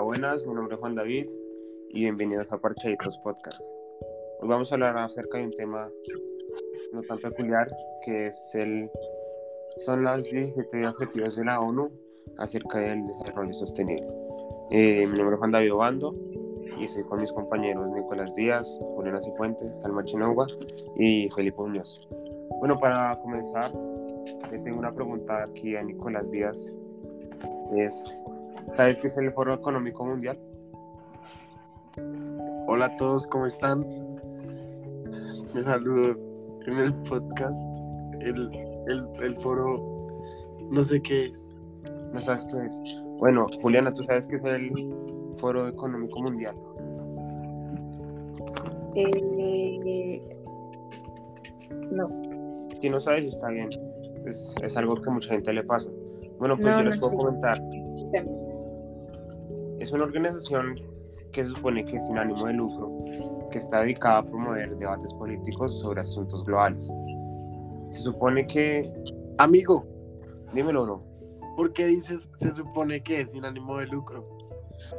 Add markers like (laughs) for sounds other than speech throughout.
Hola, buenas, mi nombre es Juan David y bienvenidos a Parchaditos Podcast. Hoy vamos a hablar acerca de un tema no tan peculiar que es el son las 17 objetivos de la ONU acerca del desarrollo sostenible. Eh, mi nombre es Juan David Obando y estoy con mis compañeros Nicolás Díaz, Juliana Cifuentes, Salma Chinagua y Felipe Muñoz. Bueno, para comenzar, le tengo una pregunta aquí a Nicolás Díaz. Es, ¿Sabes qué es el Foro Económico Mundial? Hola a todos, ¿cómo están? Me saludo en el podcast. El, el, el foro, no sé qué es. ¿No sabes qué es? Bueno, Juliana, ¿tú sabes qué es el Foro Económico Mundial? Eh, no. Si no sabes, está bien. Es, es algo que mucha gente le pasa. Bueno, pues No, yo les no puedo sé. comentar. Es una organización que se supone que es sin ánimo de lucro, que está dedicada a promover debates políticos sobre asuntos globales. Se supone que, Amigo, dímelo no, ¿por qué dices se supone que es sin ánimo de lucro?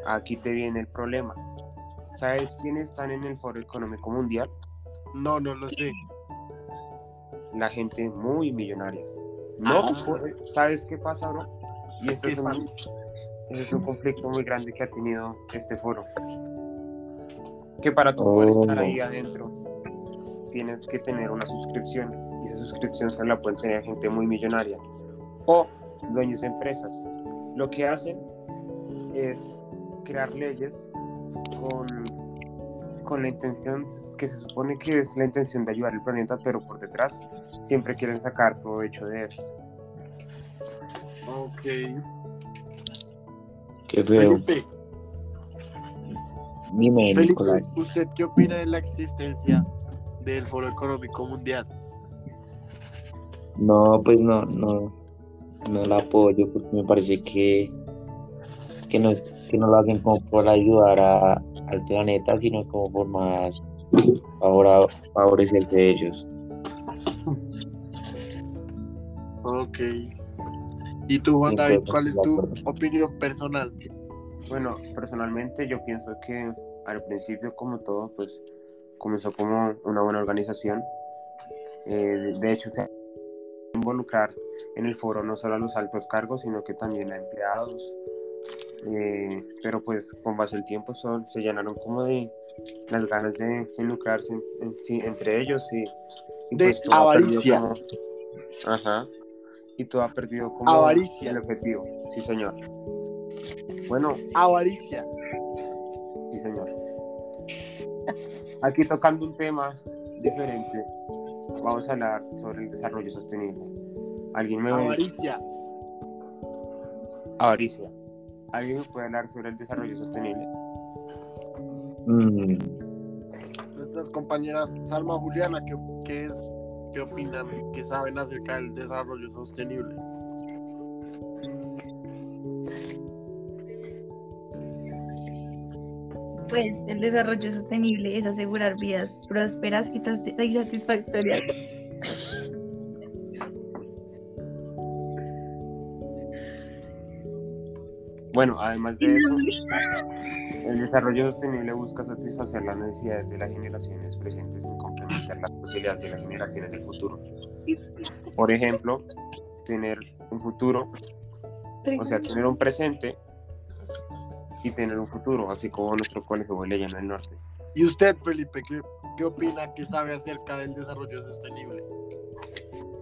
aquí te viene el problema. ¿Sabes quiénes están en el Foro Económico Mundial? No, no lo sé. La gente muy millonaria. No, Ah. puede- ¿sabes qué pasa, bro? Y esto ¿Qué es un? Ese es un conflicto muy grande que ha tenido este foro. Que para tú poder estar Oh. ahí adentro tienes que tener una suscripción y esa suscripción se la pueden tener gente muy millonaria o dueños de empresas. Lo que hacen es crear leyes con, con la intención que se supone que es la intención de ayudar al planeta, pero por detrás siempre quieren sacar provecho de eso. Ok. Qué feo. Felipe, Dime, Felipe, Nicolás. ¿usted qué opina de la existencia del Foro Económico Mundial? No, pues no, no, no la apoyo porque me parece que, que no, que no lo hacen como por ayudar a- al planeta, sino como por más ahora favorecerse de ellos. Ok. ¿Y tú, Juan David, cuál es tu opinión personal? Bueno, personalmente yo pienso que al principio, como todo, pues comenzó como una buena organización. Eh, de hecho, se involucrar en el foro no solo a los altos cargos, sino que también a empleados. Eh, pero pues con base al tiempo son, se llenaron como de las ganas de involucrarse en- en- sí, entre ellos y, y De pues avaricia. como- ajá. Y todo ha perdido como Avaricia. el objetivo. Sí, señor. Bueno, Avaricia. Sí, señor. Aquí tocando un tema diferente, vamos a hablar sobre el desarrollo sostenible. ¿Alguien me Avaricia. avaricia? ¿Alguien me puede hablar sobre el desarrollo sostenible? Mm, Nuestras compañeras Salma Juliana, ¿qué, qué es, qué opinan, qué saben acerca del desarrollo sostenible? Pues el desarrollo sostenible es asegurar vidas prósperas y satisfactorias. Bueno, además de eso, el desarrollo sostenible busca satisfacer las necesidades de las generaciones presentes sin las posibilidades de las generaciones del futuro. Por ejemplo, tener un futuro, o sea, tener un presente y tener un futuro, así como nuestro colegio huele en el norte. ¿Y usted, Felipe, qué, qué opina, qué sabe acerca del desarrollo sostenible?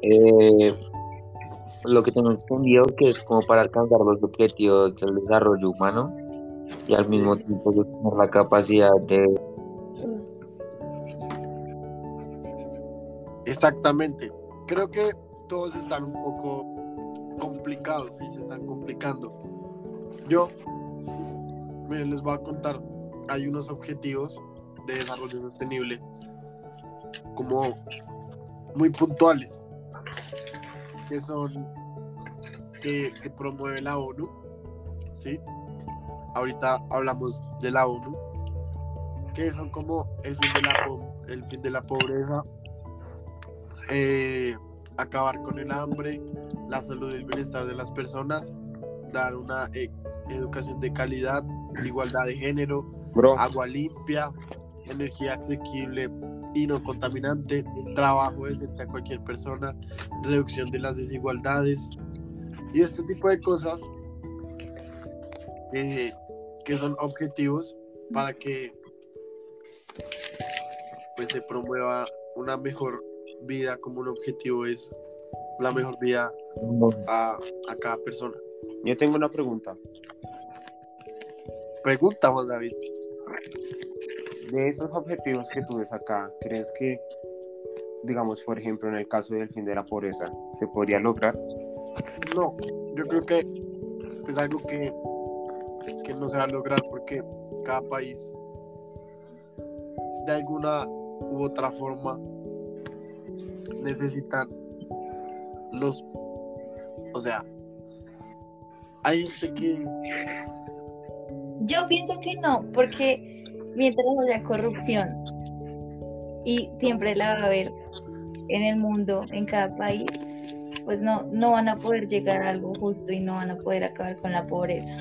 eh, lo que tengo entendido que es como para alcanzar los objetivos del desarrollo humano y al mismo tiempo tener la capacidad de Exactamente. Creo que todos están un poco complicados y se están complicando. Yo, miren, les voy a contar, hay unos objetivos de desarrollo sostenible como muy puntuales, que son, que, que promueve la ONU, ¿sí? Ahorita hablamos de la ONU, que son como el fin de la, el fin de la pobreza, eh, acabar con el hambre, la salud y el bienestar de las personas, dar una eh, educación de calidad, igualdad de género, Bro, agua limpia, energía asequible y no contaminante, trabajo decente a cualquier persona, reducción de las desigualdades y este tipo de cosas eh, que son objetivos para que pues se promueva una mejor vida como un objetivo es la mejor vida a, a cada persona. yo tengo una pregunta. Pregunta Juan David. De esos objetivos que tú ves acá, ¿crees que, digamos, por ejemplo, en el caso del fin de la pobreza, se podría lograr? No, yo creo que es algo que, que no se va a lograr porque cada país de alguna u otra forma necesitan los o sea hay gente que Yo pienso que no, porque mientras haya corrupción y siempre la va a haber en el mundo, en cada país, pues no, no van a poder llegar a algo justo y no van a poder acabar con la pobreza.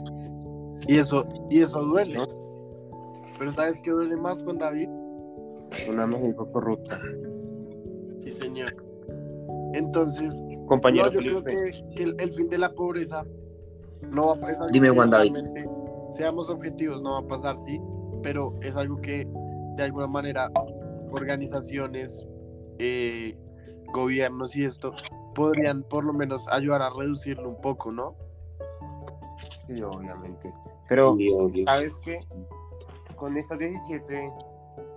y eso y eso duele pero sabes qué duele más con David Una México corrupta. Entonces Compañero No, yo creo Felipe, que, que el, el fin de la pobreza no va a pasar. Dime, Juan David. Seamos objetivos, no va a pasar, sí, pero es algo que de alguna manera organizaciones, eh, gobiernos y esto podrían por lo menos ayudar a reducirlo un poco, ¿no? sí, obviamente. Pero. ¿sabes qué? Con estas 17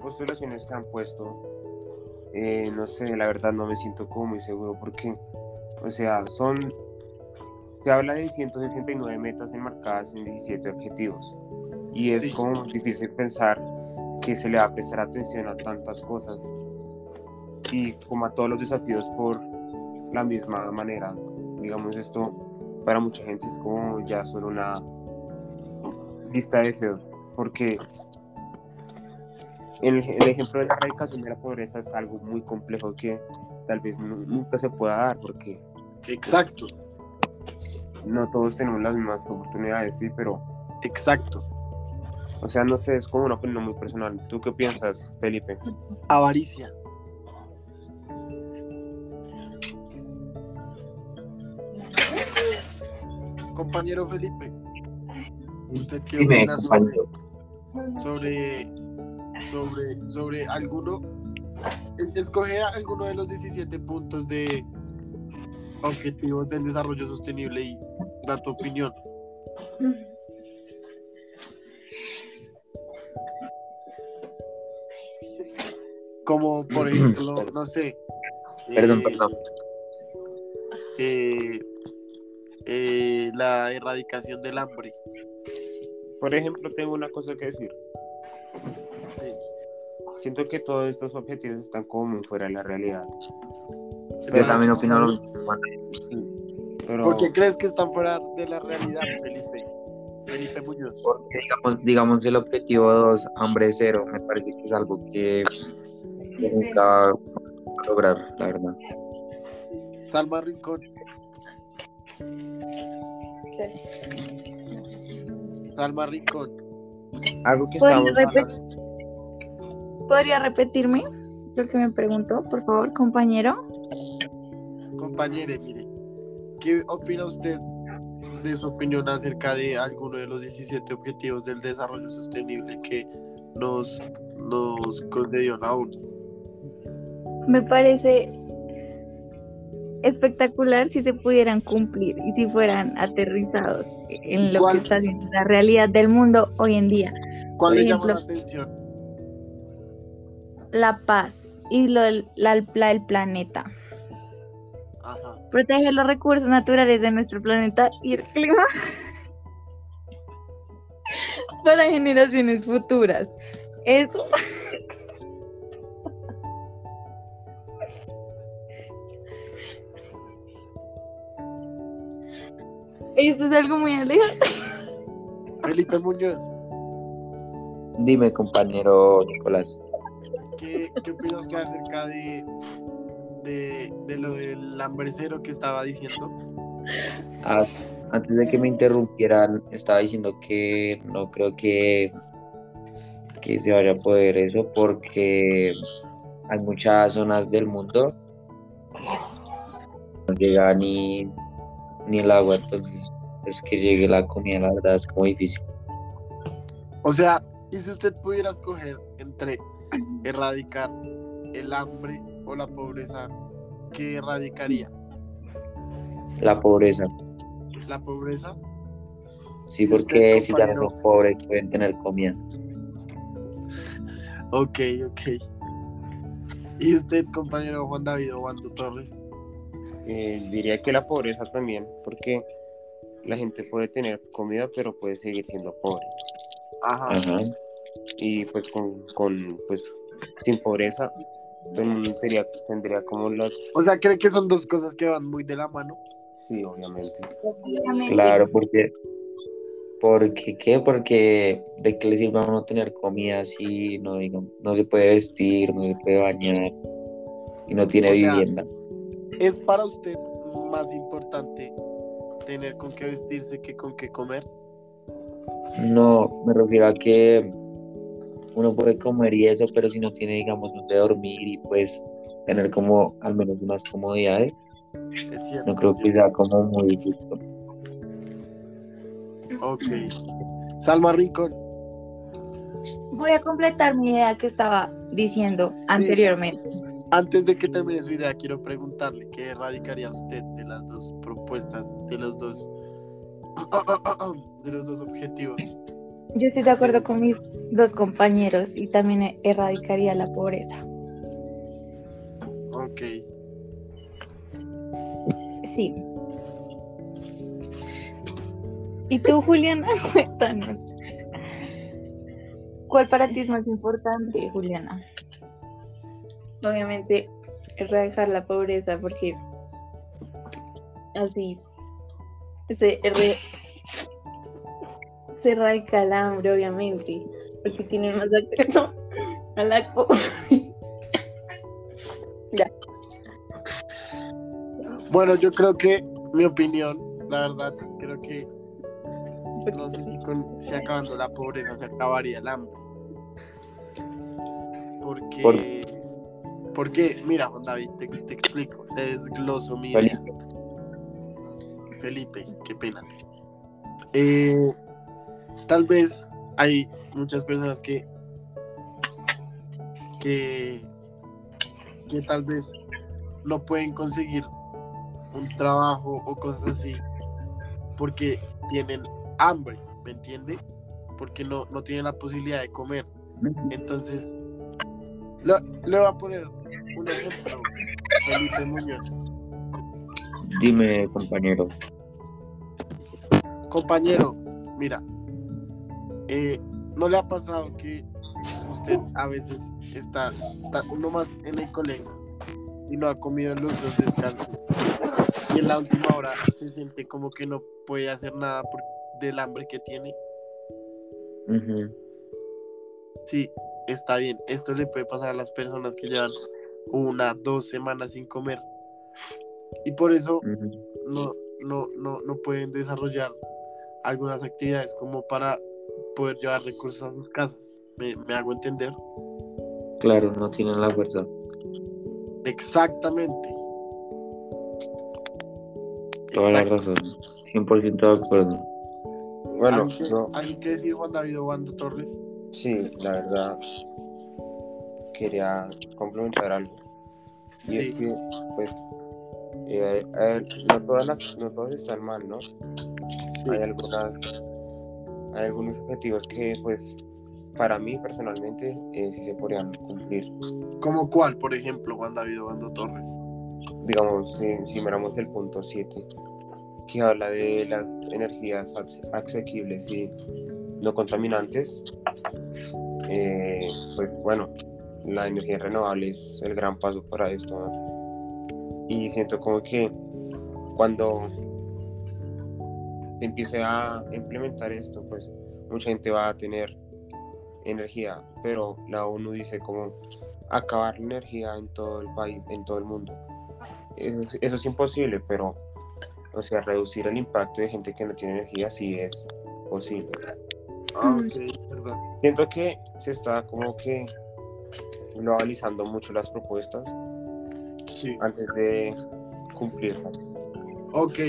postulaciones que han puesto, eh, no sé, la verdad no me siento como muy seguro porque, o sea, son, se habla de 169 metas enmarcadas en 17 objetivos y es Sí. como difícil pensar que se le va a prestar atención a tantas cosas y como a todos los desafíos por la misma manera. Digamos, esto para mucha gente es como ya solo una lista de deseos, porque el, el ejemplo de la erradicación de la pobreza es algo muy complejo que tal vez nu- nunca se pueda dar, porque Exacto, no todos tenemos las mismas oportunidades, sí, pero, exacto. o sea, no sé, es como una opinión muy personal. ¿Tú qué piensas, Felipe? Avaricia. Compañero Felipe, ¿usted qué opina sobre, sobre, sobre alguno? es- Escoge alguno de los 17 puntos de objetivos del desarrollo sostenible y da tu opinión. Como por ejemplo, (clears throat) no sé. Perdón, eh, perdón. eh, eh, la erradicación del hambre. Por ejemplo, tengo una cosa que decir. Siento que todos estos objetivos están como muy fuera de la realidad. Yo también opino lo mismo. Sí, pero ¿Por qué crees que están fuera de la realidad, Felipe? Felipe Muñoz. Porque digamos, digamos el objetivo 2, hambre cero, me parece que es algo que, que nunca va a lograr, la verdad. Salma Rincón. Salma Rincón. algo que ¿Podría estábamos repetir? ¿Podría repetirme lo que me preguntó, por favor, compañero? Compañere, mire, ¿qué opina usted de su opinión acerca de alguno de los 17 objetivos del desarrollo sostenible que nos, nos concedió la ONU? Me parece espectacular si se pudieran cumplir y si fueran aterrizados en lo ¿Cuál? que está siendo la realidad del mundo hoy en día. ¿Cuál Por le llama la atención? La paz y lo del la- la del planeta. Ajá. Proteger los recursos naturales de nuestro planeta y el clima (laughs) para generaciones futuras. Eso. Esto es algo muy alejado. Felipe Muñoz, Dime, compañero Nicolás. ¿Qué, qué opina usted acerca de, de, de lo del hambre cero que estaba diciendo? Ah, antes de que me interrumpieran, estaba diciendo que no creo que, que se vaya a poder eso porque hay muchas zonas del mundo no llega ni, ni el agua, entonces es que llegue la comida, la verdad es como difícil. O sea, y si usted pudiera escoger entre (clears throat) erradicar el hambre o la pobreza, ¿qué erradicaría? La pobreza. ¿La pobreza? Sí, ¿Y usted, porque si ya son pobres pueden tener comida. Ok, ok. ¿Y usted, compañero Juan David Obando Torres? Eh, diría que la pobreza también, porque la gente puede tener comida, pero puede seguir siendo pobre. Ajá. Ajá. Y pues con, con pues sin pobreza, sería- tendría como las... O sea, ¿cree que son dos cosas que van muy de la mano? Sí, obviamente. Obviamente. Claro, porque. ¿Porque qué? Porque de qué le sirve a uno tener comida si no, no, no se puede vestir, no se puede bañar y no tiene O sea, vivienda? ¿Es para usted más importante tener con qué vestirse que con qué comer? No, me refiero a que uno puede comer y eso, pero si no tiene, digamos, donde dormir y pues tener como al menos unas comodidades, Es cierto. no creo es que sea como muy justo. Ok. Salma Rincón. Voy a completar mi idea que estaba diciendo anteriormente. Antes de que termine su idea, quiero preguntarle qué erradicaría usted de las dos propuestas, de los dos, (coughs) de los dos objetivos. Yo estoy de acuerdo con mis dos compañeros y también erradicaría la pobreza. Ok. Sí. ¿Y tú, Juliana? (laughs) Cuéntanos. ¿Cuál para ti es más importante, Juliana? obviamente erradicar la pobreza porque así se, se erradica el hambre obviamente porque tienen más acceso a la co- (laughs) Bueno, yo creo que mi opinión, la verdad, creo que no sé si, con, si acabando la pobreza se acabaría el hambre. Porque, porque mira, Juan David, te, te explico, te desgloso mi idea. Felipe, qué pena. Eh, tal vez hay muchas personas que, que, que tal vez no pueden conseguir un trabajo o cosas así porque tienen hambre, ¿me entiende? Porque no, no tienen la posibilidad de comer. Entonces, le, le voy a poner un ejemplo, Felipe Muñoz. Dime, compañero. Compañero, mira, eh, ¿no le ha pasado que usted a veces está ta- nomás en el colegio y no ha comido los dos descansos? Y en la última hora se siente como que no puede hacer nada por, del hambre que tiene. Sí, está bien. Esto le puede pasar a las personas que llevan una, dos semanas sin comer. Y por eso no, no, no, no pueden desarrollar algunas actividades como para poder llevar recursos a sus casas. ¿Me, me hago entender? Claro, no tienen la fuerza. Exactamente. Toda la razón. 100% de acuerdo. Bueno, ¿Algo que, yo algo que decir Juan David Obando Torres? sí, la verdad quería complementar algo. Y es que, pues, eh, eh, no, todas las, no todas están mal, ¿no? Sí. Hay algunas, hay algunos objetivos que, pues, para mí personalmente, eh, sí se podrían cumplir. ¿Como cuál, por ejemplo, Juan David Obando Torres? Digamos, si, si miramos el punto 7, que habla de las energías ase- asequibles y no contaminantes, eh, pues bueno, la energía renovable es el gran paso para esto. ¿no? Y siento como que cuando se empiece a implementar esto, pues mucha gente va a tener energía, pero la ONU dice como acabar la energía en todo el país, en todo el mundo. Eso es, eso es imposible, pero o sea, reducir el impacto de gente que no tiene energía sí es posible. Ah, Mm. Siento que se está como que globalizando mucho las propuestas Sí. antes de cumplirlas. Ok.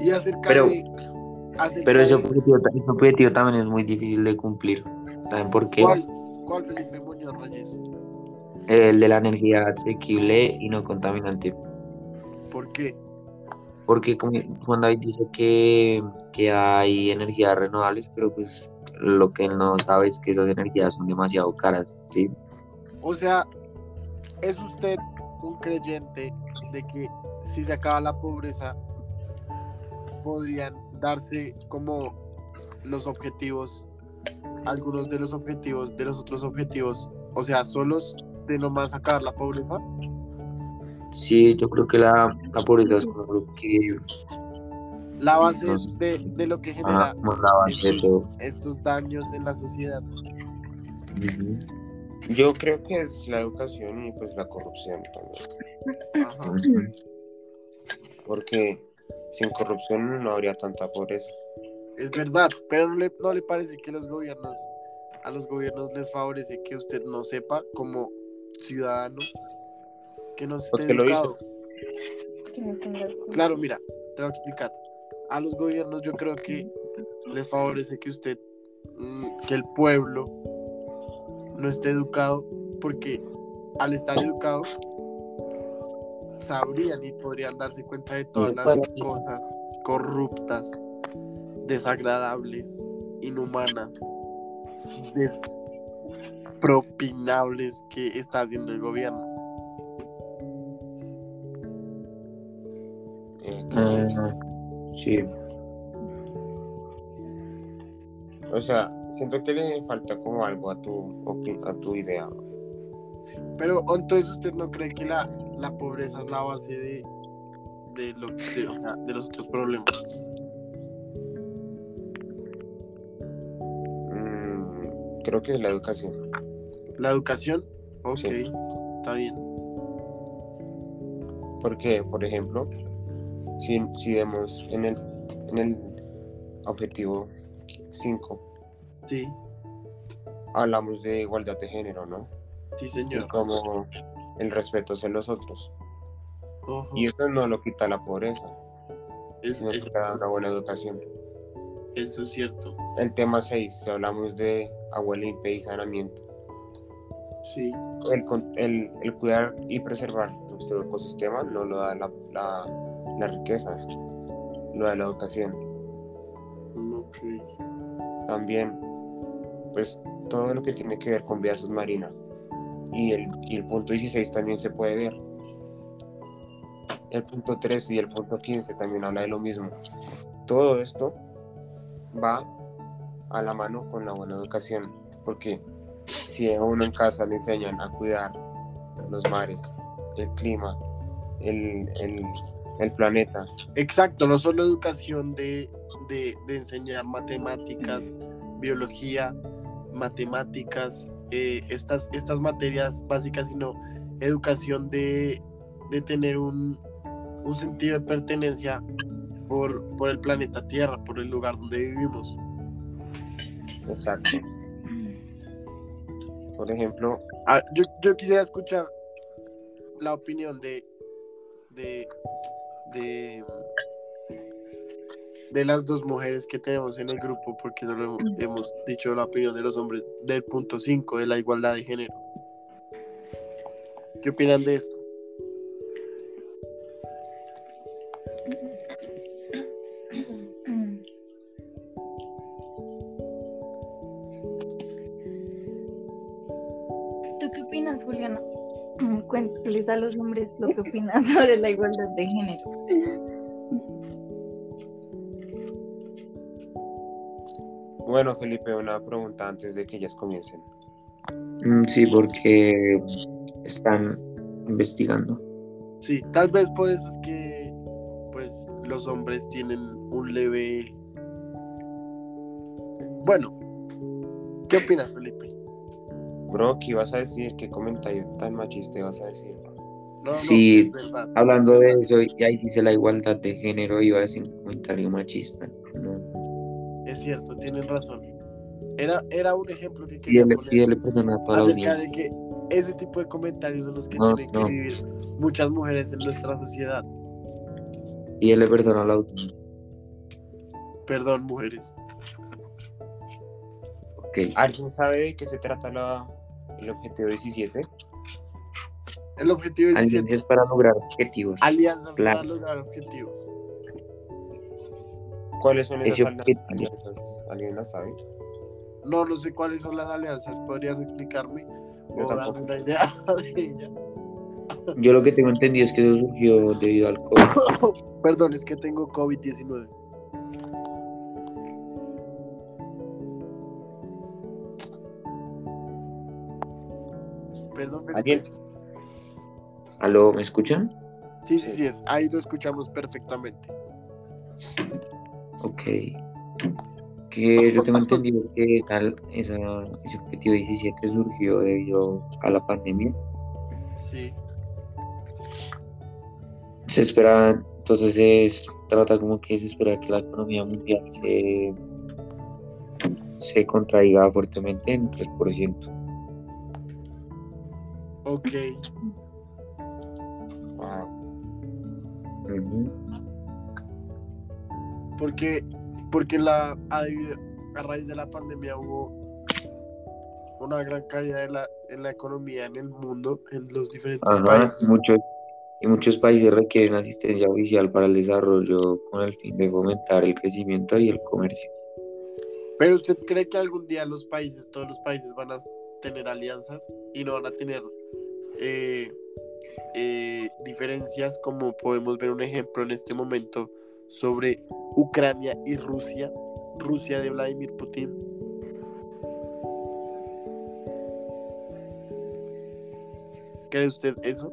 Y acerca Pero- de. Acerca Pero ese objetivo, ese objetivo también es muy difícil de cumplir. ¿Saben por qué? ¿Cuál, ¿Cuál Felipe Muñoz Reyes? El de la energía asequible y no contaminante. ¿Por qué? Porque como Juan David dice que, que hay energías renovables, pero pues lo que él no sabe es que esas energías son demasiado caras, ¿sí? O sea, ¿es usted un creyente de que si se acaba la pobreza podrían darse como los objetivos, algunos de los objetivos de los otros objetivos, o sea, solos de nomás acabar la pobreza? Sí, yo creo que la, la pobreza es como lo que La base de, de lo que genera ajá, como la base de todo. estos daños en la sociedad. Yo creo que es la educación y pues la corrupción también. Ajá. Porque sin corrupción no habría tanta pobreza. Es verdad, pero no le, no le parece que los gobiernos, a los gobiernos les favorece que usted no sepa como ciudadano, que no esté ¿Por qué lo educado. Claro, mira, te voy a explicar. A los gobiernos yo creo que les favorece que usted, mm, que el pueblo no esté educado, porque al estar educado sabrían y podrían darse cuenta de todas las cosas corruptas, desagradables, inhumanas, despropinables que está haciendo el gobierno. Eh, Ah, sí, O sea, siento que le falta como algo a tu, a tu idea. Pero entonces usted no cree que la, la pobreza es la base de, de, lo, de, los otros problemas. Mm, creo que es la educación. La educación, ok, Sí. está bien. Porque, por ejemplo, si, si vemos en el, en el objetivo 5, Sí, hablamos de igualdad de género, ¿no? Sí Y señor. como el respeto hacia los otros. Y eso no lo quita la pobreza, es- sino que es- da una buena educación. eso es cierto. El tema 6, si hablamos de agua limpia y saneamiento. Sí, El, el, el cuidar y preservar nuestro ecosistema no lo da la, la, la riqueza, lo da la educación. ok. También, pues todo lo que tiene que ver con vida submarina. Y el, y el punto 16 también se puede ver. El punto 13 y el punto 15 también habla de lo mismo. Todo esto va a la mano con la buena educación, porque si a uno en casa le enseñan a cuidar los mares, el clima, el, el, el planeta, Exacto, no solo educación de, de, de enseñar matemáticas, biología, matemáticas, eh, estas, estas materias básicas, sino educación de, de tener un, un sentido de pertenencia por, por el planeta Tierra, por el lugar donde vivimos. exacto. Por ejemplo, Ah, yo, yo quisiera escuchar la opinión de, de, de, de las dos mujeres que tenemos en el grupo, porque solo hemos, dicho la opinión de los hombres del punto 5 de la igualdad de género. ¿Qué opinan de esto? ¿Tú qué opinas, Juliana? (clears throat) Cuéntales a los hombres lo que opinas sobre la igualdad de género. Bueno, Felipe, una pregunta antes de que ellas comiencen. Mm, sí, porque están investigando. Sí, tal vez por eso es que pues los hombres tienen un leve... Bueno, ¿qué opinas, Felipe? Bro, ¿qué ibas a decir? ¿Qué comentario tan machista ibas a decir? No, no, Sí, es verdad. Hablando de eso, y ahí dice la igualdad de género, iba a decir un comentario machista. Es cierto, tienen razón. Era, era un ejemplo que quería él, poner toda la acerca de que ese tipo de comentarios son los que No, tienen no. que vivir muchas mujeres en nuestra sociedad. Y él le perdona a la audiencia. Perdón, mujeres. ¿Alguien sabe de qué se trata la, el objetivo 17? El objetivo es Alianzas para lograr objetivos. alianzas Claro. para lograr objetivos. ¿Cuáles son esas alianzas? ¿Alguien las sabe? No, no sé cuáles son las alianzas. ¿Podrías explicarme? Yo O darme una idea (laughs) de ellas. Yo lo que tengo entendido es que eso surgió debido al COVID. (laughs) Perdón, es que tengo COVID-19. Perdón, Felipe. ¿Alguien? ¿Aló, me escuchan? Sí, sí, sí, es. Ahí lo escuchamos perfectamente. Ok. Que yo tengo entendido que tal, esa, ese objetivo 17 surgió debido a la pandemia. Sí. Se espera, entonces es, trata como que se espera que la economía mundial se, se contraiga fuertemente en 3%. Ok. Ah, Ujú. Porque, porque la, a, a raíz de la pandemia hubo una gran caída en la, en la economía en el mundo, en los diferentes Ajá, países. muchos, y muchos países requieren asistencia oficial para el desarrollo con el fin de fomentar el crecimiento y el comercio. Pero usted cree que algún día los países, todos los países van a tener alianzas y no van a tener eh, eh, diferencias como podemos ver un ejemplo en este momento sobre Ucrania y Rusia, Rusia de Vladimir Putin. ¿Cree usted eso?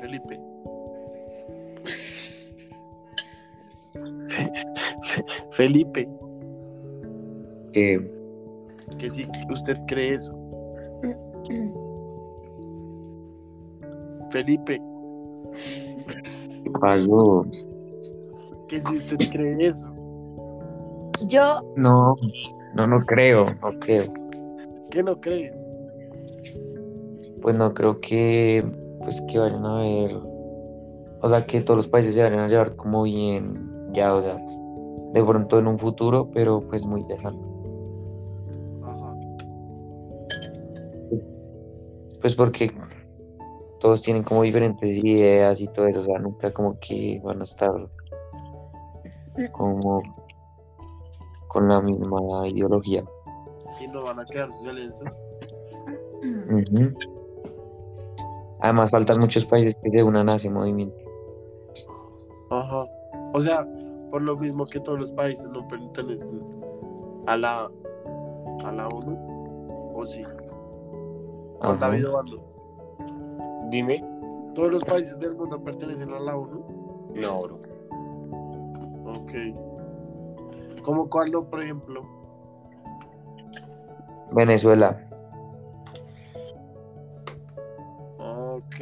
Felipe. (laughs) Felipe, Que, que si usted cree eso. (clears throat) Felipe, ¿qué pasó? que si usted cree eso. Yo, No, no, no creo, no creo. ¿Qué no crees? Pues no creo que, pues que vayan a ver, o sea, que todos los países se vayan a llevar como bien, ya, o sea, de pronto en un futuro, pero pues muy lejano. Ajá. Pues porque todos tienen como diferentes ideas y todo eso, o sea, nunca como que van a estar como con la misma ideología. Y no van a sus alianzas. Ujú. Además faltan muchos países que se unan a ese movimiento. Ajá. O sea, por lo mismo que todos los países no pertenecen a la a la ONU. ¿O sí? Juan Ajá. David Obando. Dime. Todos los países del mundo pertenecen a la ONU. No, bro. Ok. ¿Cómo cuál no, por ejemplo? Venezuela. Ok.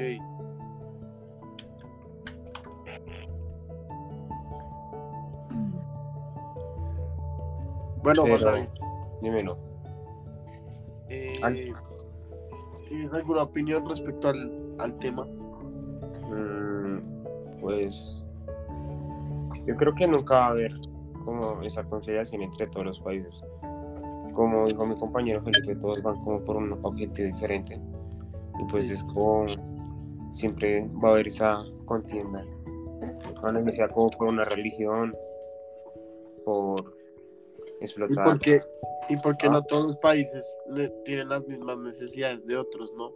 Bueno, Juan David, Dímelo. eh, ¿tienes alguna opinión respecto al, al tema? Mm, pues yo creo que nunca va a haber como esa conciliación entre todos los países. Como dijo mi compañero Felipe, todos van como por un objetivo diferente. Y pues es como siempre va a haber esa contienda. Van a iniciar como por una religión, por ¿Y explotar. por qué, y por qué Ah. no todos los países ne- tienen las mismas necesidades de otros, no?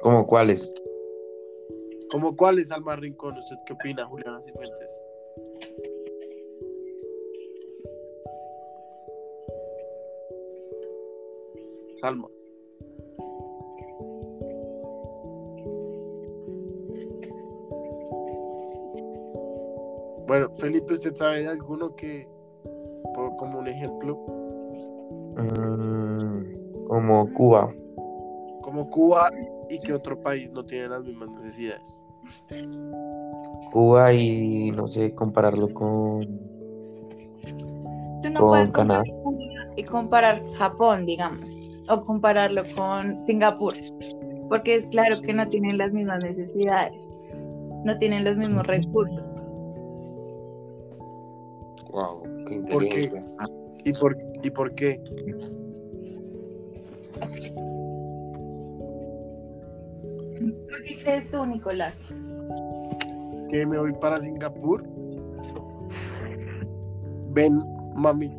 ¿Cómo cuáles? ¿Como cuál es Alma Rincón? ¿Usted qué opina, Juliana Cifuentes? Salma. Bueno, Felipe, ¿usted sabe de alguno que, por, como un ejemplo? Mm, como Cuba. Como Cuba y que otro país no tiene las mismas necesidades. Cuba y no sé, compararlo con, Tú no con puedes Canadá. comparar y comparar Japón, digamos, o compararlo con Singapur, porque es claro que no tienen las mismas necesidades, no tienen los mismos recursos. Wow, qué ¿Por qué? ¿Y por, ¿Y por qué? Qué crees tú, Nicolás? Que me voy para Singapur. Ven, mami.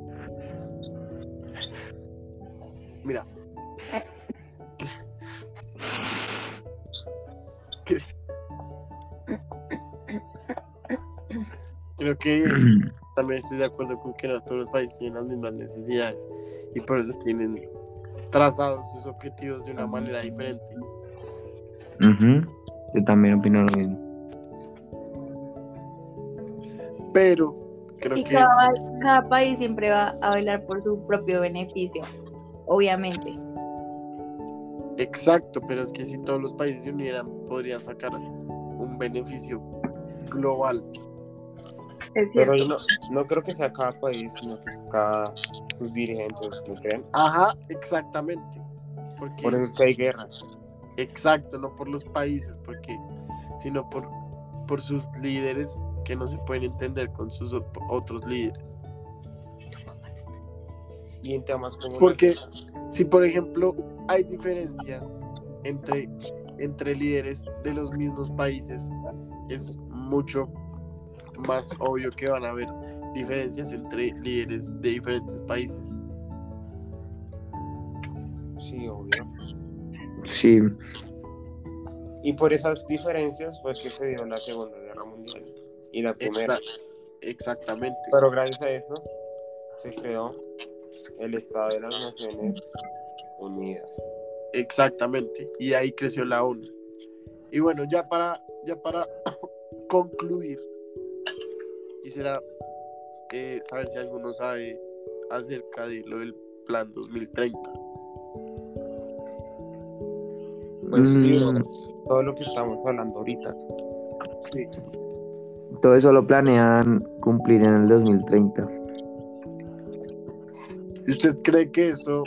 Mira. Creo que también estoy de acuerdo con que no todos los países tienen las mismas necesidades y por eso tienen trazados sus objetivos de una manera diferente. Ujú, Yo también opino lo mismo. Pero creo Y que cada, cada país siempre va a velar por su propio beneficio, obviamente. exacto, pero es que si todos los países se unieran podrían sacar un beneficio global. Pero no, no creo que sea cada país, sino que cada sus dirigentes, ¿no creen? Ajá, exactamente. Porque Por eso es que hay guerras. Exacto, no por los países, porque sino por por sus líderes que no se pueden entender con sus otros líderes. Y en temas como... Porque si por ejemplo hay diferencias entre, entre líderes de los mismos países, es mucho más obvio que van a haber diferencias entre líderes de diferentes países. Sí, obvio. Sí, Y por esas diferencias fue que se dio la Segunda Guerra Mundial y la Primera. Exa- exactamente. Pero gracias a eso se creó el Estado de las Naciones Unidas. Exactamente. Y ahí creció la ONU. Y bueno, ya para, ya para (coughs) concluir, quisiera eh, saber si alguno sabe acerca de lo del plan 2030. Pues sí, Mm. todo lo que estamos hablando ahorita. Sí. todo eso lo planean cumplir en el 2030. ¿Y usted cree que esto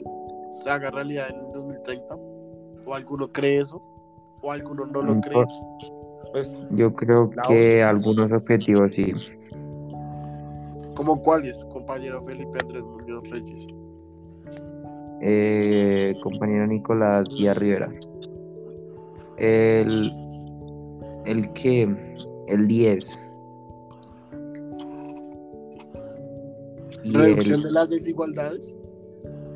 se haga realidad en el 2030? ¿O alguno cree eso? ¿O alguno no lo Mm, cree? por- Pues Yo creo que algunos objetivos sí. ¿Cómo cuáles, compañero Felipe Andrés Muñoz Reyes? Eh, compañero Nicolás Díaz Rivera. El, el que, el 10. Y ¿Reducción el, de las desigualdades?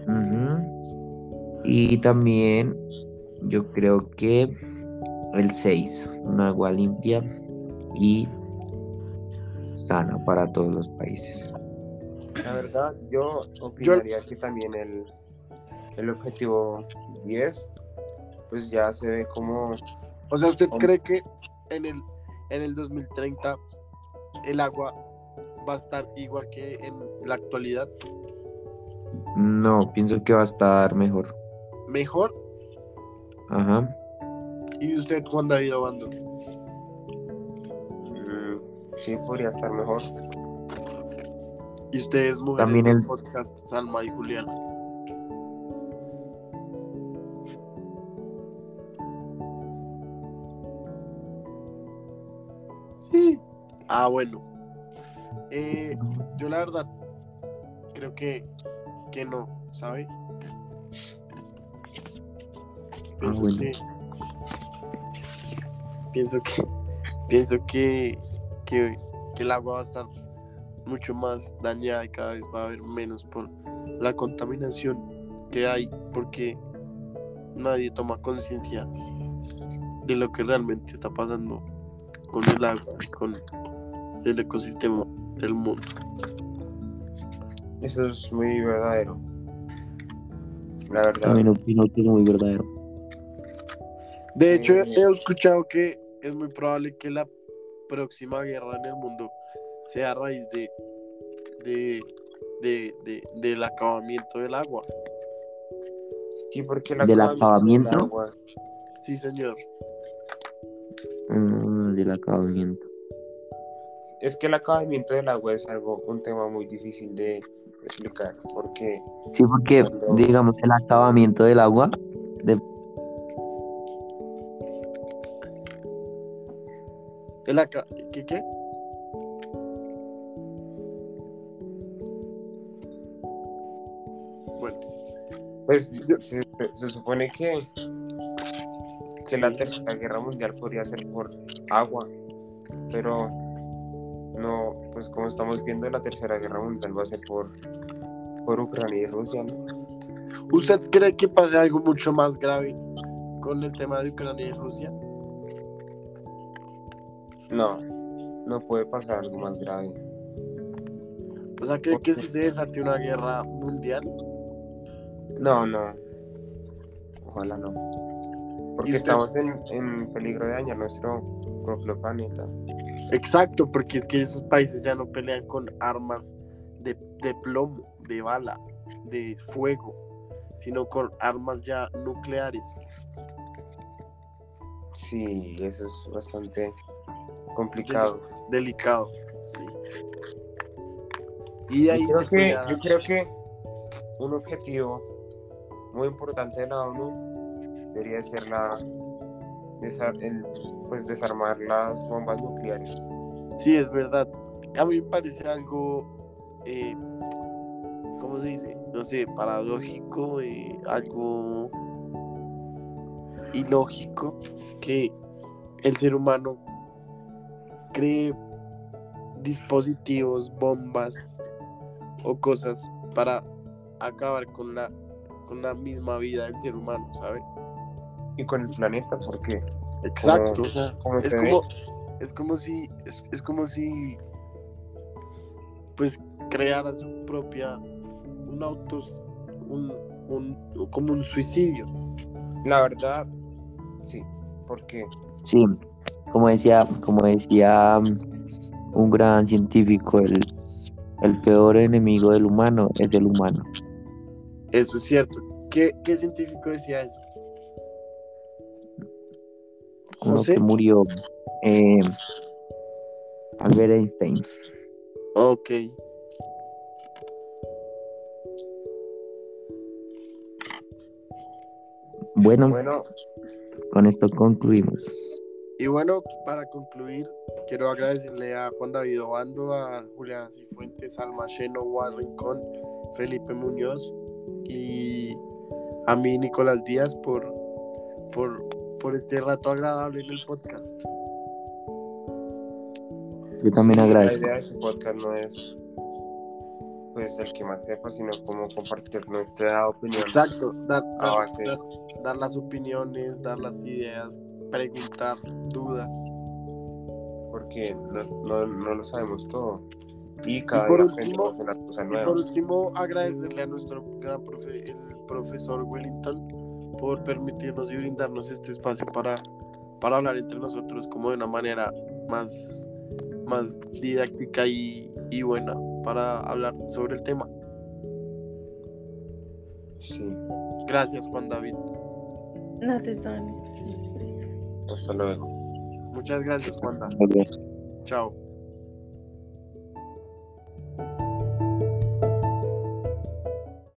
Ujú. Y también yo creo que el 6, un agua limpia y sana para todos los países. la verdad, yo opinaría que también el, el objetivo 10, pues ya se ve como O sea, ¿usted cree que en el, en el 2030 el agua va a estar igual que en la actualidad? No, pienso que va a estar mejor. ¿Mejor? Ajá. ¿Y usted, Juan David Obando? mm, sí podría estar mejor. ¿Y ustedes, mujeres También el- podcast Salma y Juliana? Ah, bueno. Eh, yo la verdad creo que, que no, ¿sabe? Pienso bueno. que pienso que pienso que, que, que el agua va a estar mucho más dañada y cada vez va a haber menos por la contaminación que hay porque nadie toma conciencia de lo que realmente está pasando con el agua con el ecosistema del mundo. Eso es muy verdadero. La verdad. También opino que es muy verdadero. De hecho, he escuchado que es muy probable que la próxima guerra en el mundo sea a raíz de, de de, de- del acabamiento del agua. Sí, porque el ¿Del acabamiento del agua- Sí, señor. Mm, del acabamiento. Es que el acabamiento del agua es algo, un tema muy difícil de explicar, porque Sí, porque, Cuando- digamos, el acabamiento del agua, de, El aca- ¿Qué qué? Bueno, pues se, se supone que, que la tercera guerra mundial podría ser por agua, pero pues como estamos viendo la tercera guerra mundial va a ser por, por Ucrania y Rusia, ¿no? ¿usted cree que pase algo mucho más grave con el tema de Ucrania y Rusia? No, no puede pasar algo más grave. O sea, ¿cree que si se desate una guerra mundial? No, no. Ojalá no. Porque estamos en, en peligro de dañar nuestro propio planeta. Exacto, porque es que esos países ya no pelean con armas de, de plomo, de bala, de fuego, sino con armas ya nucleares. Sí, eso es bastante complicado. Delicado, sí. Y de ahí Yo creo, que, yo creo que un objetivo muy importante de la ONU debería ser la el, pues desarmar las bombas nucleares. Sí, es verdad. A mí me parece algo, eh, ¿cómo se dice? No sé, paradójico, eh, algo ilógico que el ser humano cree dispositivos, bombas o cosas para acabar con la, con la misma vida del ser humano, ¿sabe? Y con el planeta, porque Exacto, Como- o sea, como es como, es como si, es, es como si, pues, creara su propia, un autos, un, un, como un suicidio. la verdad, sí, porque sí, como decía, como decía mm, un gran científico, el, el peor enemigo del humano es el humano. Eso es cierto. ¿Qué, qué científico decía eso? Uno José. que murió, eh, Albert Einstein. Ok. Bueno, bueno, con esto concluimos. Y bueno, para concluir, quiero agradecerle a Juan David Obando, a Julián Cifuentes, Alma Sheno, Juan Rincón, Felipe Muñoz y a mí, Nicolás Díaz, por, por, por este rato agradable en el podcast. Yo también sí, la agradezco. idea de este podcast no es pues el que más sepa, sino como compartir nuestra opinión. Exacto, dar, dar- dar- dar las opiniones, dar las ideas, preguntar dudas. porque no, no, no lo sabemos todo. Y cada por día último- Y por último, agradecerle a nuestro gran profe, el profesor Wellington, por permitirnos y brindarnos este espacio para, para hablar entre nosotros como de una manera más, más didáctica y, y buena para hablar sobre el tema. Sí, Gracias, Juan David. No te tomes. hasta luego. Muchas gracias, Juan David. Chao.